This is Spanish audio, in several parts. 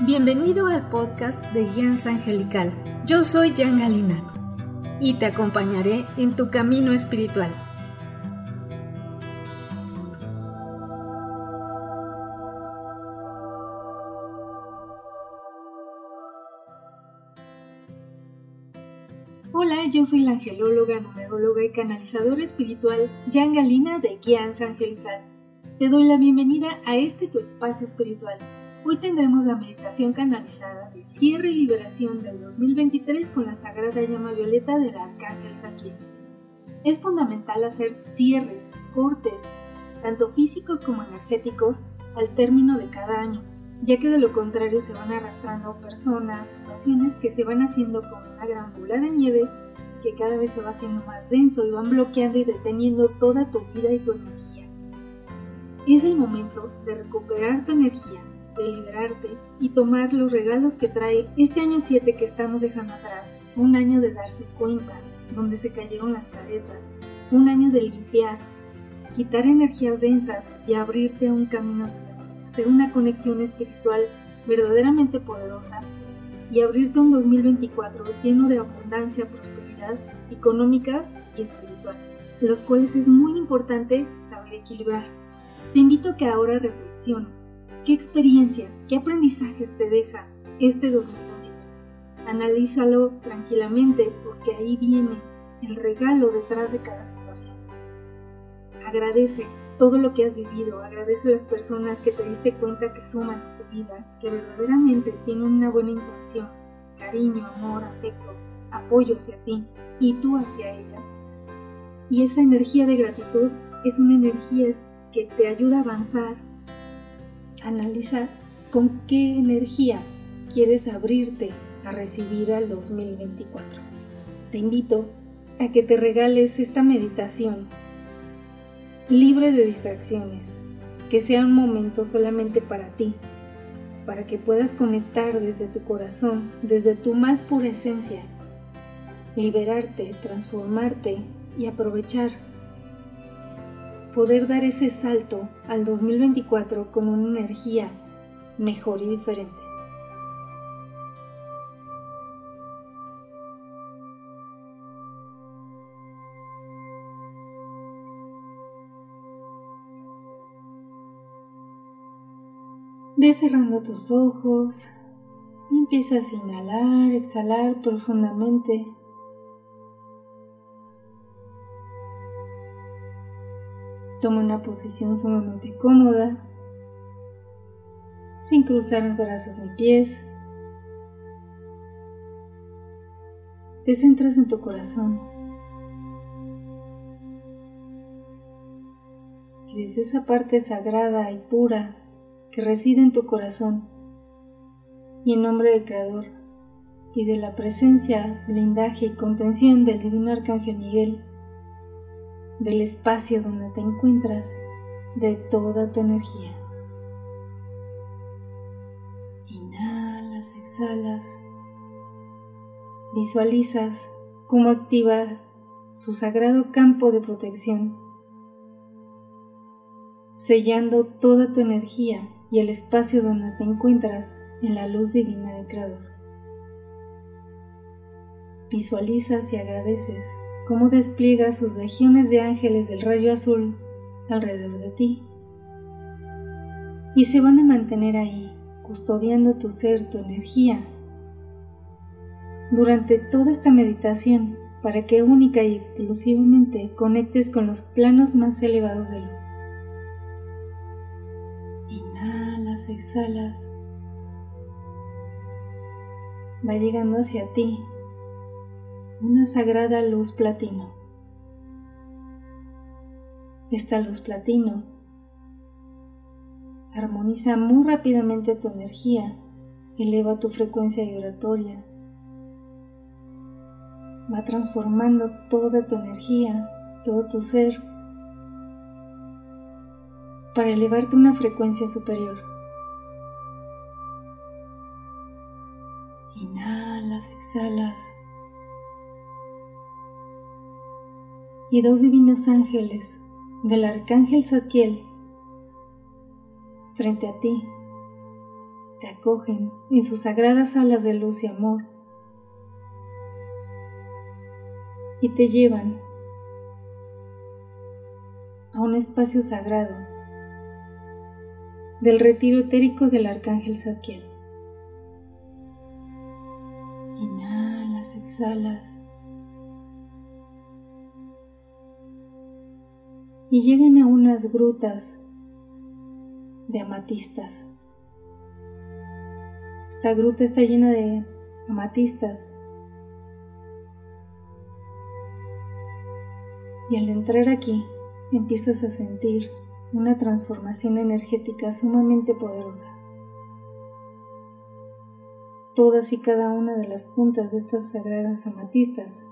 Bienvenido al podcast de Guianza Angelical. Yo soy Jan Galina y te acompañaré en tu camino espiritual. La angelóloga, numeróloga y canalizadora espiritual Jan Galina de Guianza Angelical. Te doy la bienvenida a este tu espacio espiritual Hoy tendremos la meditación canalizada de cierre y liberación del 2023 con la sagrada llama violeta del arcángel Saquiel. Es fundamental hacer cierres, cortes, tanto físicos como energéticos, al término de cada año, ya que de lo contrario se van arrastrando personas, situaciones que se van haciendo como una gran bola de nieve que cada vez se va haciendo más denso y van bloqueando y deteniendo toda tu vida y tu energía. Es el momento de recuperar tu energía de liberarte y tomar los regalos que trae este año 7 que estamos dejando atrás. Un año de darse cuenta, donde se cayeron las caretas. Un año de limpiar, quitar energías densas y abrirte a un camino hacer una conexión espiritual verdaderamente poderosa y abrirte un 2024 lleno de abundancia, prosperidad económica y espiritual, los cuales es muy importante saber equilibrar. Te invito a que ahora reflexiones ¿Qué experiencias, qué aprendizajes te deja este 2023? Analízalo tranquilamente porque ahí viene el regalo detrás de cada situación. Agradece todo lo que has vivido, agradece a las personas que te diste cuenta que suman en tu vida, que verdaderamente tienen una buena intención, cariño, amor, afecto, apoyo hacia ti y tú hacia ellas. Y esa energía de gratitud es una energía que te ayuda a avanzar analiza con qué energía quieres abrirte a recibir al 2024. Te invito a que te regales esta meditación libre de distracciones, que sea un momento solamente para ti, para que puedas conectar desde tu corazón, desde tu más pura esencia, liberarte, transformarte y aprovechar. Poder dar ese salto al 2024 con una energía mejor y diferente. Ve cerrando tus ojos. Empiezas a inhalar, exhalar profundamente Toma una posición sumamente cómoda, sin cruzar brazos ni pies. Te centras en tu corazón. Y desde esa parte sagrada y pura que reside en tu corazón, y en nombre del Creador, y de la presencia, blindaje y contención del Divino Arcángel Miguel, del espacio donde te encuentras, de toda tu energía. Inhalas, exhalas, visualizas cómo activar su sagrado campo de protección, sellando toda tu energía y el espacio donde te encuentras en la luz divina del Creador. Visualizas y agradeces cómo despliega sus legiones de ángeles del rayo azul alrededor de ti. Y se van a mantener ahí, custodiando tu ser, tu energía, durante toda esta meditación, para que única y exclusivamente conectes con los planos más elevados de luz. Inhalas, exhalas. Va llegando hacia ti una sagrada luz platino. Esta luz platino armoniza muy rápidamente tu energía, eleva tu frecuencia vibratoria, va transformando toda tu energía, todo tu ser, para elevarte a una frecuencia superior. Inhalas, exhalas. Y dos divinos ángeles del arcángel Zadkiel frente a ti te acogen en sus sagradas alas de luz y amor y te llevan a un espacio sagrado del retiro etérico del arcángel Zadkiel. Inhalas, exhalas. Y llegan a unas grutas de amatistas. Esta gruta está llena de amatistas. Y al entrar aquí, empiezas a sentir una transformación energética sumamente poderosa. Todas y cada una de las puntas de estas sagradas amatistas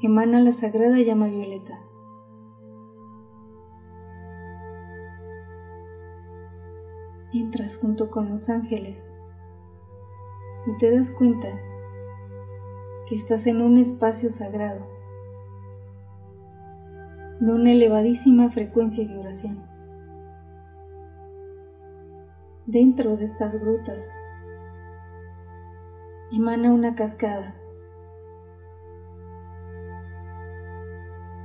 emana la sagrada llama violeta. Entras junto con los ángeles y te das cuenta que estás en un espacio sagrado de una elevadísima frecuencia y vibración. Dentro de estas grutas emana una cascada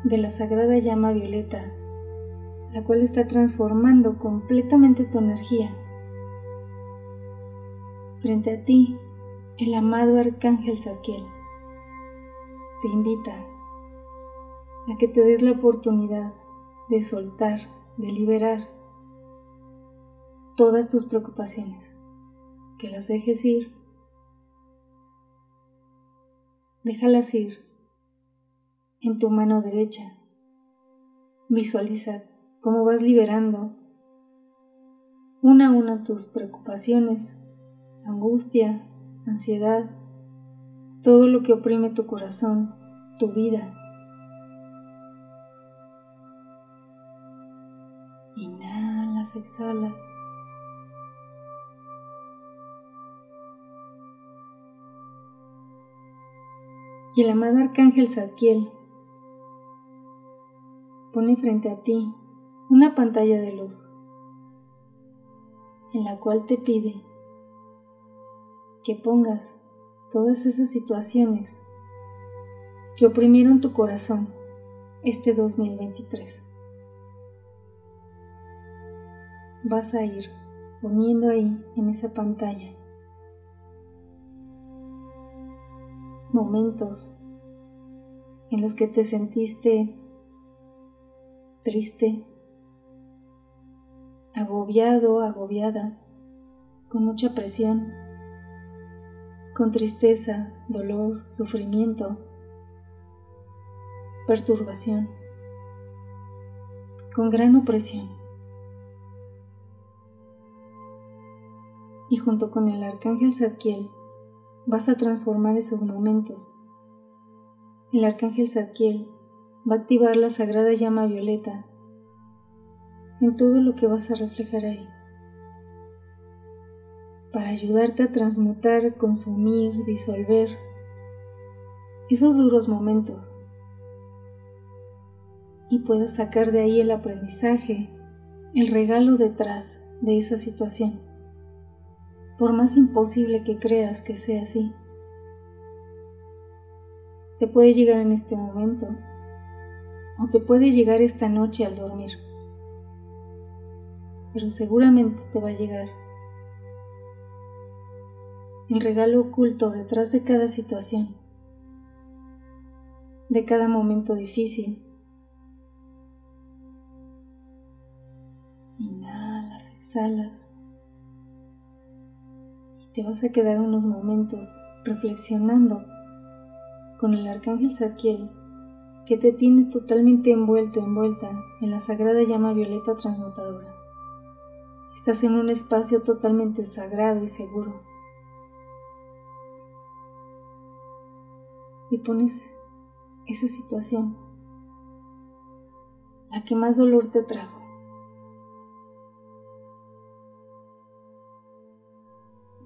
de la sagrada llama violeta, la cual está transformando completamente tu energía. Frente a ti, el amado arcángel Zadkiel te invita a que te des la oportunidad de soltar, de liberar todas tus preocupaciones, que las dejes ir, déjalas ir en tu mano derecha. Visualiza cómo vas liberando una a una tus preocupaciones, angustia, ansiedad, todo lo que oprime tu corazón, tu vida. exhalas. Y el amado arcángel Zadkiel pone frente a ti una pantalla de luz en la cual te pide que pongas todas esas situaciones que oprimieron tu corazón este 2023. vas a ir poniendo ahí en esa pantalla momentos en los que te sentiste triste, agobiado, agobiada, con mucha presión, con tristeza, dolor, sufrimiento, perturbación, con gran opresión. y junto con el arcángel Zadkiel vas a transformar esos momentos. El arcángel Zadkiel va a activar la sagrada llama violeta en todo lo que vas a reflejar ahí para ayudarte a transmutar, consumir, disolver esos duros momentos. Y puedas sacar de ahí el aprendizaje, el regalo detrás de esa situación. Por más imposible que creas que sea así. Te puede llegar en este momento o te puede llegar esta noche al dormir, pero seguramente te va a llegar el regalo oculto detrás de cada situación, de cada momento difícil. Inhalas, exhalas te vas a quedar unos momentos reflexionando con el arcángel Zadkiel que te tiene totalmente envuelto, envuelta en la sagrada llama violeta transmutadora. Estás en un espacio totalmente sagrado y seguro. Y pones esa situación, la que más dolor te trajo,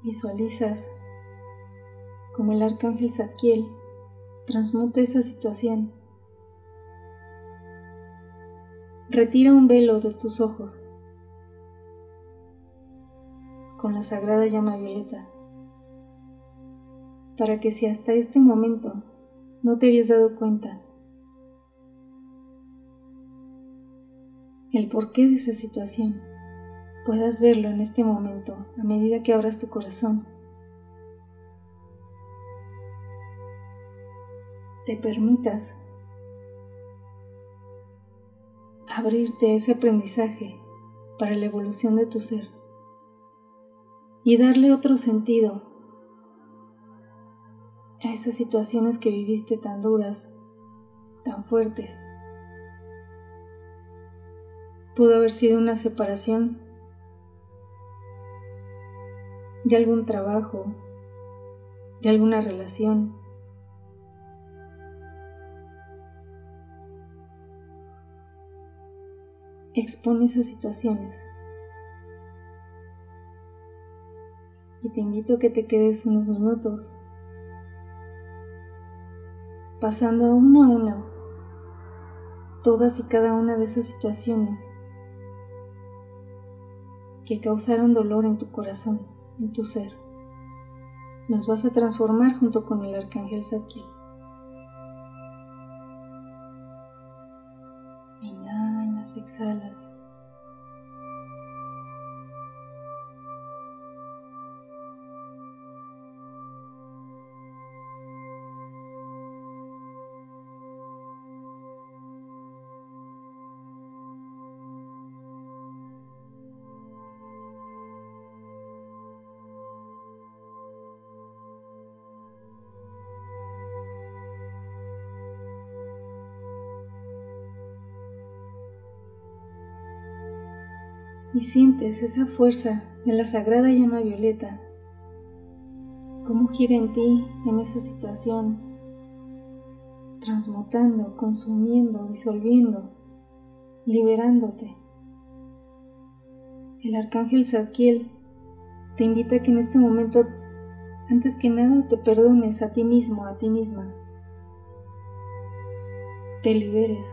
Visualizas como el arcángel Zadkiel transmuta esa situación. Retira un velo de tus ojos con la sagrada llama violeta, para que si hasta este momento no te habías dado cuenta el porqué de esa situación, puedas verlo en este momento a medida que abras tu corazón. Te permitas abrirte ese aprendizaje para la evolución de tu ser y darle otro sentido esas situaciones que viviste tan duras, tan fuertes. Pudo haber sido una separación de algún trabajo, de alguna relación. Expone esas situaciones. Y te invito a que te quedes unos minutos pasando uno a uno todas y cada una de esas situaciones que causaron dolor en tu corazón, en tu ser. Nos vas a transformar junto con el arcángel Zadkiel. Inhalas, exhalas. Y sientes esa fuerza de la sagrada llama violeta, cómo gira en ti en esa situación, transmutando, consumiendo, disolviendo, liberándote. El arcángel Zadkiel te invita a que en este momento, antes que nada, te perdones a ti mismo, a ti misma. Te liberes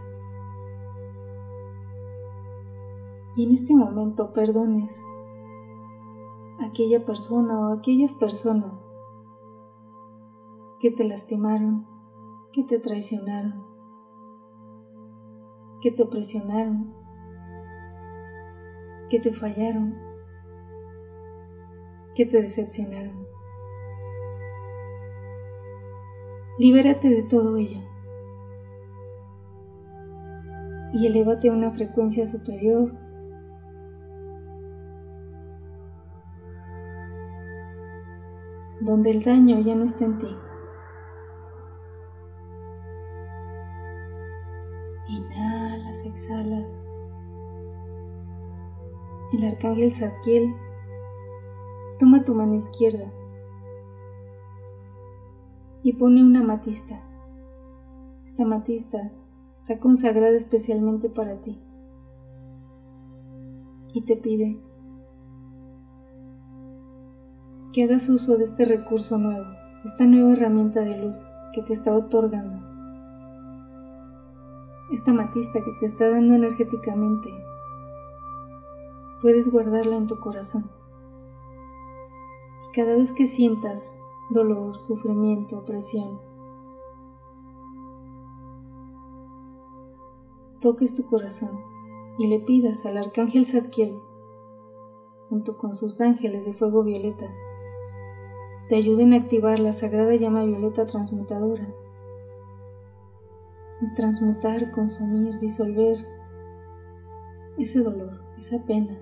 y en este momento perdones a aquella persona o aquellas personas que te lastimaron, que te traicionaron, que te presionaron, que te fallaron, que te decepcionaron. Libérate de todo ello y elévate a una frecuencia superior donde el daño ya no está en ti. Inhalas, exhalas. El arcángel Zadkiel toma tu mano izquierda y pone una matista. Esta matista está consagrada especialmente para ti y te pide que hagas uso de este recurso nuevo, esta nueva herramienta de luz que te está otorgando, esta matista que te está dando energéticamente. Puedes guardarla en tu corazón. Y cada vez que sientas dolor, sufrimiento, opresión, toques tu corazón y le pidas al arcángel Zadkiel, junto con sus ángeles de fuego violeta, te ayuden a activar la sagrada llama violeta transmutadora. Transmutar, consumir, disolver ese dolor, esa pena.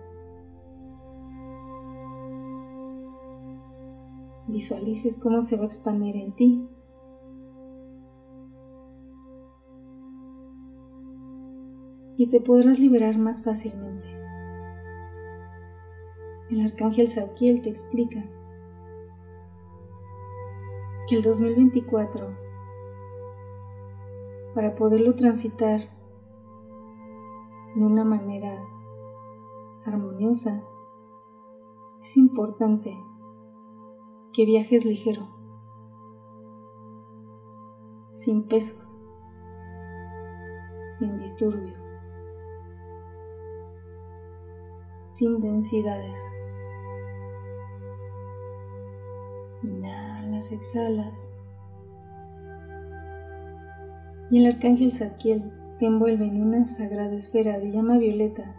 Visualices cómo se va a expandir en ti. Y te podrás liberar más fácilmente. El arcángel Zadkiel te explica el 2024, para poderlo transitar de una manera armoniosa, es importante que viajes ligero, sin pesos, sin disturbios, sin densidades. Exhalas. Y el arcángel Zadkiel te envuelve en una sagrada esfera de llama violeta.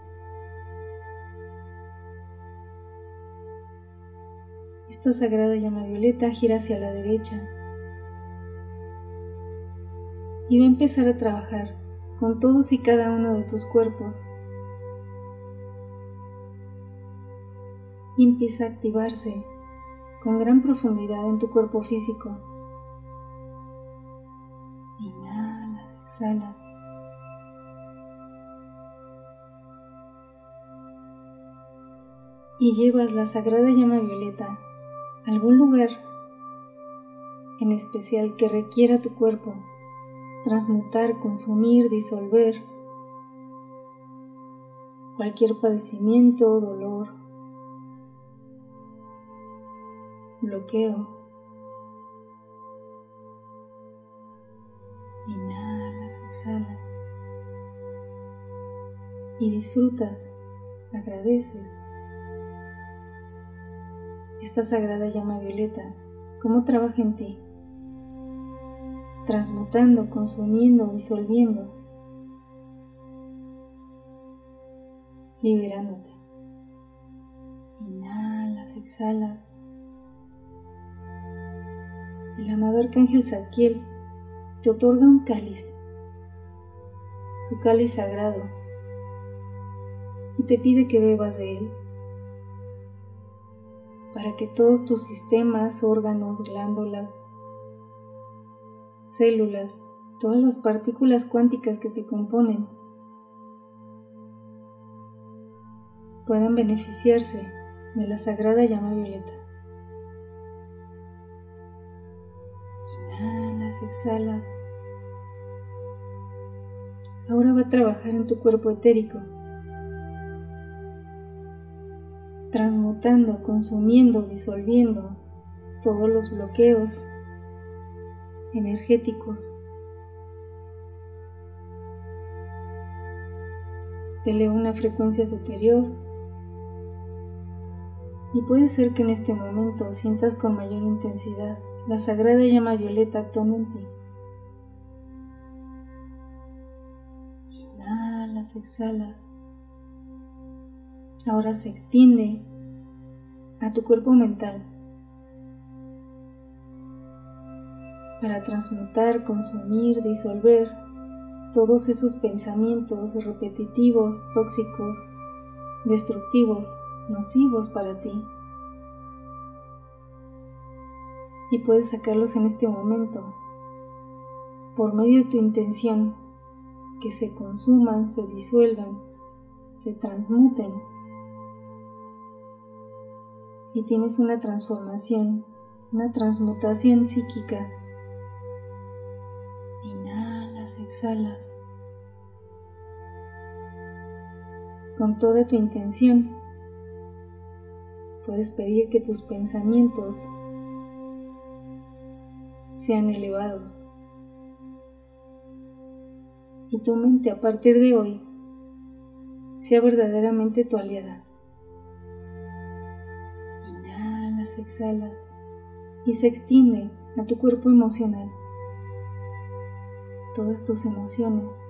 Esta sagrada llama violeta gira hacia la derecha y va a empezar a trabajar con todos y cada uno de tus cuerpos y empieza a activarse con gran profundidad en tu cuerpo físico. Inhalas, exhalas. Y llevas la sagrada llama violeta a algún lugar en especial que requiera tu cuerpo transmutar, consumir, disolver cualquier padecimiento, dolor, bloqueo. Inhalas, exhalas. Y disfrutas, agradeces esta sagrada llama violeta, cómo trabaja en ti, transmutando, consumiendo, disolviendo, liberándote. Inhalas, exhalas arcángel Zadkiel te otorga un cáliz, su cáliz sagrado, y te pide que bebas de él para que todos tus sistemas, órganos, glándulas, células, todas las partículas cuánticas que te componen puedan beneficiarse de la sagrada llama violeta. Exhalas. Ahora va a trabajar en tu cuerpo etérico, transmutando, consumiendo, disolviendo todos los bloqueos energéticos. Te una frecuencia superior y puede ser que en este momento sientas con mayor intensidad la sagrada llama violeta actuando ti. Inhalas, exhalas. Ahora se extiende a tu cuerpo mental para transmutar, consumir, disolver todos esos pensamientos repetitivos, tóxicos, destructivos, nocivos para ti. y puedes sacarlos en este momento por medio de tu intención, que se consuman, se disuelvan, se transmuten y tienes una transformación, una transmutación psíquica. Inhalas, exhalas. Con toda tu intención, puedes pedir que tus pensamientos sean elevados. Y tu mente a partir de hoy sea verdaderamente tu aliada. Inhalas, exhalas y se extiende a tu cuerpo emocional. Todas tus emociones.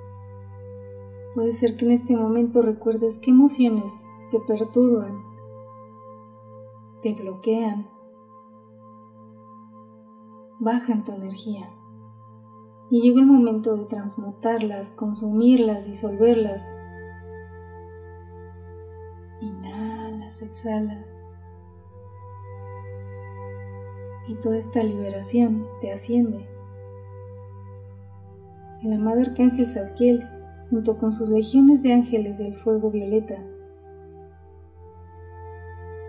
Puede ser que en este momento recuerdes qué emociones te perturban, te bloquean bajan tu energía. Y llega el momento de transmutarlas, consumirlas, disolverlas. Inhalas, exhalas. Y toda esta liberación te asciende. El amado arcángel Zadkiel, junto con sus legiones de ángeles del fuego violeta,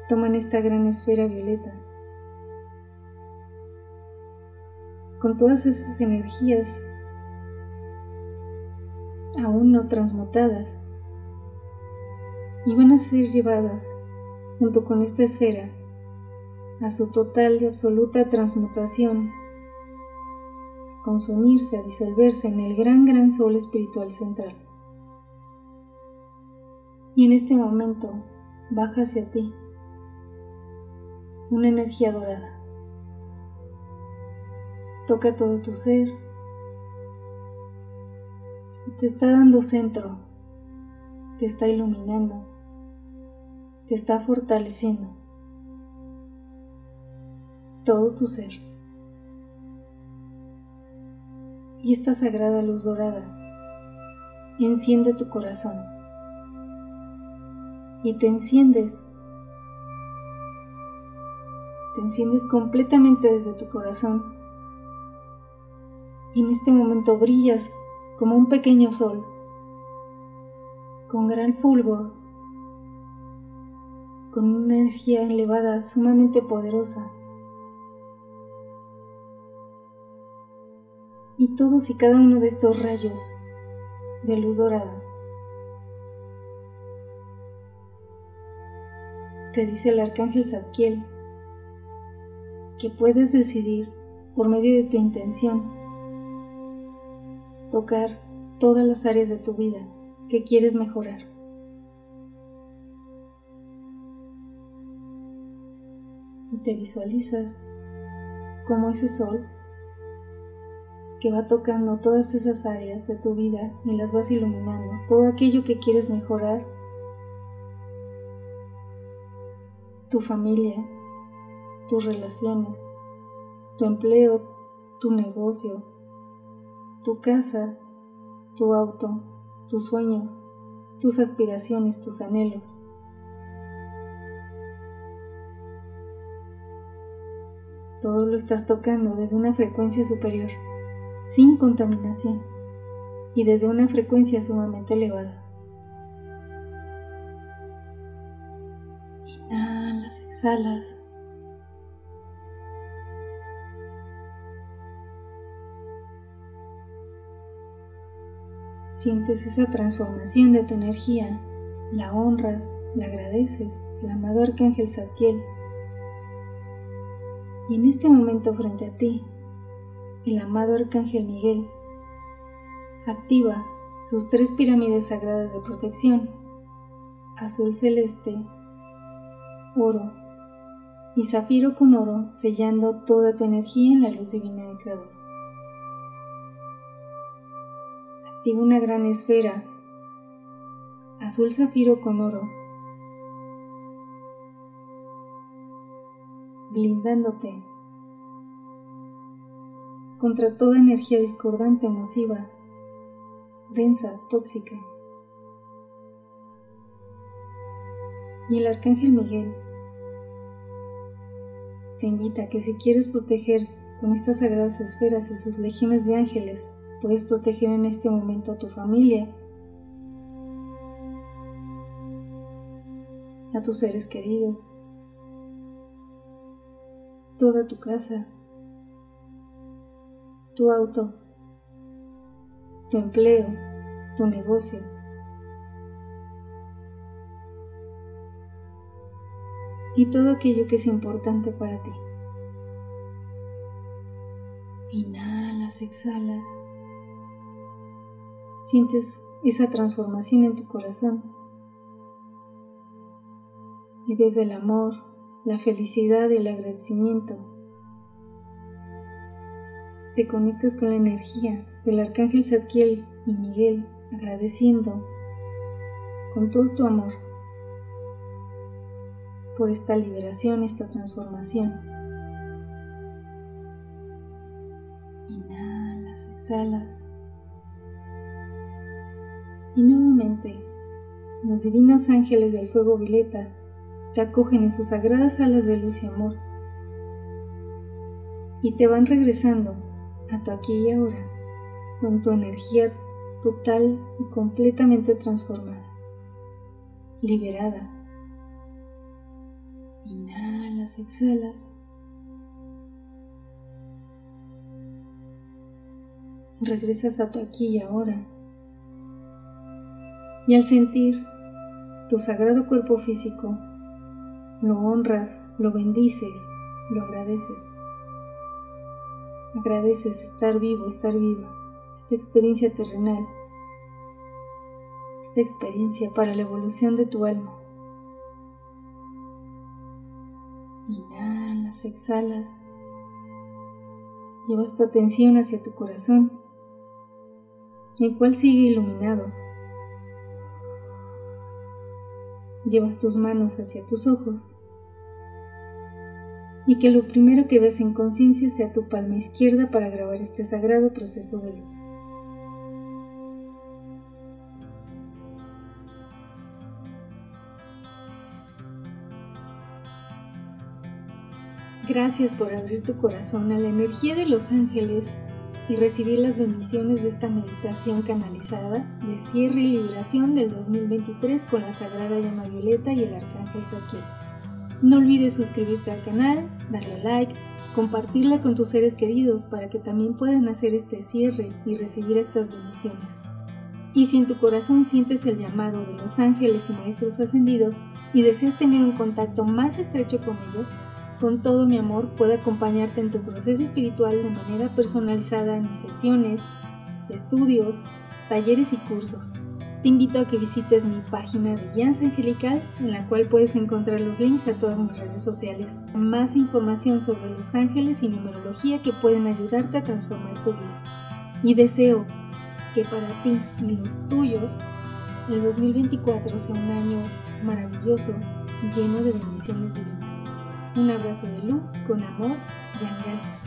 toman esta gran esfera violeta con todas esas energías aún no transmutadas y van a ser llevadas junto con esta esfera a su total y absoluta transmutación, consumirse, a disolverse en el gran, gran sol espiritual central. Y en este momento baja hacia ti una energía dorada. Toca todo tu ser. Te está dando centro, te está iluminando, te está fortaleciendo. Todo tu ser. Y esta sagrada luz dorada enciende tu corazón. Y te enciendes enciendes completamente desde tu corazón y en este momento brillas como un pequeño sol, con gran fulgor, con una energía elevada sumamente poderosa. Y todos y cada uno de estos rayos de luz dorada te dice el arcángel Zadkiel que puedes decidir por medio de tu intención tocar todas las áreas de tu vida que quieres mejorar. Y te visualizas como ese sol que va tocando todas esas áreas de tu vida y las vas iluminando, todo aquello que quieres mejorar, tu familia, tus relaciones, tu empleo, tu negocio, tu casa, tu auto, tus sueños, tus aspiraciones, tus anhelos. Todo lo estás tocando desde una frecuencia superior, sin contaminación y desde una frecuencia sumamente elevada. Inhalas, exhalas. Sientes esa transformación de tu energía, la honras, la agradeces al amado Arcángel Zadkiel. Y en este momento frente a ti, el amado Arcángel Miguel activa sus tres pirámides sagradas de protección, azul celeste, oro y zafiro con oro, sellando toda tu energía en la luz divina del Creador. Activa una gran esfera, azul zafiro con oro, blindándote. Contra toda energía discordante, nociva, densa, tóxica. Y el arcángel Miguel te invita a que si quieres proteger con estas sagradas esferas y sus legiones de ángeles Puedes proteger en este momento a tu familia, a tus seres queridos, toda tu casa, tu auto, tu empleo, tu negocio. Y todo aquello que es importante para ti. Inhalas, exhalas. Sientes esa transformación en tu corazón. Y desde el amor, la felicidad y el agradecimiento, te conectas con la energía del arcángel Zadkiel y Miguel, agradeciendo con todo tu amor por esta liberación, esta transformación. Inhalas, exhalas. Los divinos ángeles del fuego violeta te acogen en sus sagradas alas de luz y amor y te van regresando a tu aquí y ahora con tu energía total y completamente transformada, liberada. Inhalas, exhalas. Regresas a tu aquí y ahora y al sentir tu sagrado cuerpo físico. Lo honras, lo bendices, lo agradeces. Agradeces estar vivo, estar viva, esta experiencia terrenal, esta experiencia para la evolución de tu alma. Inhalas, exhalas, llevas tu atención hacia tu corazón, el cual sigue iluminado Llevas tus manos hacia tus ojos y que lo primero que ves en conciencia sea tu palma izquierda para grabar este sagrado proceso de luz. Gracias por abrir tu corazón a la energía de los ángeles y recibir las bendiciones de esta meditación canalizada de cierre y liberación del 2023 con la Sagrada Llama Violeta y el Arcángel Saquiel. No olvides suscribirte al canal, darle like, compartirla con tus seres queridos para que también puedan hacer este cierre y recibir estas bendiciones. Y si en tu corazón sientes el llamado de los ángeles y maestros ascendidos y deseas tener un contacto más estrecho con ellos, con todo mi amor puedo acompañarte en tu proceso espiritual de manera personalizada en mis sesiones, estudios, talleres y cursos. Te invito a que visites mi página de Guianza Angelical, en la cual puedes encontrar los links a todas mis redes sociales, más información sobre los ángeles y numerología que pueden ayudarte a transformar tu vida. Y deseo que para ti y los tuyos, el 2024 sea un año maravilloso, lleno de bendiciones divinas. Un abrazo de luz con amor, Yangel.